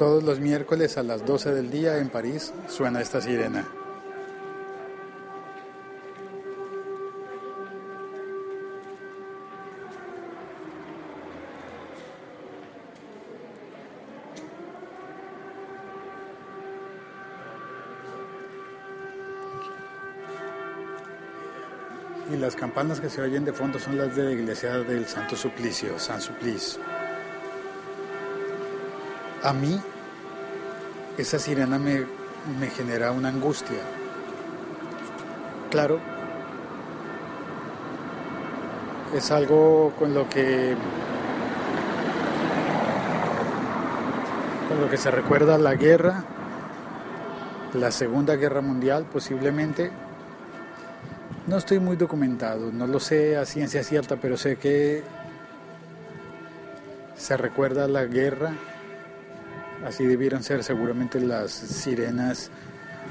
Todos los miércoles a las 12 del día en París suena esta sirena. Y las campanas que se oyen de fondo son las de la iglesia del Santo Suplicio, San Suplice. A mí, esa sirena me, me genera una angustia. Claro, es algo con lo que con lo que se recuerda la guerra, la Segunda Guerra Mundial posiblemente. No estoy muy documentado, no lo sé a ciencia cierta, pero sé que se recuerda la guerra. Así debieron ser seguramente las sirenas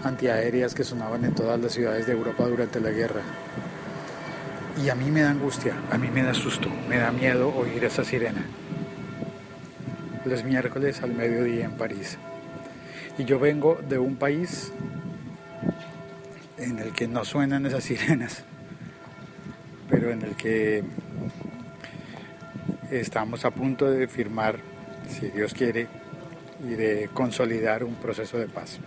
antiaéreas que sonaban en todas las ciudades de Europa durante la guerra. Y a mí me da angustia, a mí me da susto, me da miedo oír esa sirena. Los miércoles al mediodía en París. Y yo vengo de un país en el que no suenan esas sirenas, pero en el que estamos a punto de firmar, si Dios quiere, y de consolidar un proceso de paz.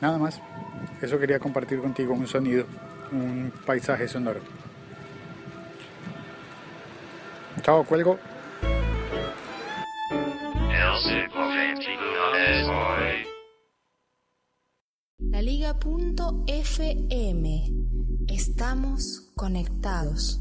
Nada más, eso quería compartir contigo un sonido, un paisaje sonoro. Chao, cuelgo. La Liga.fm. Estamos conectados.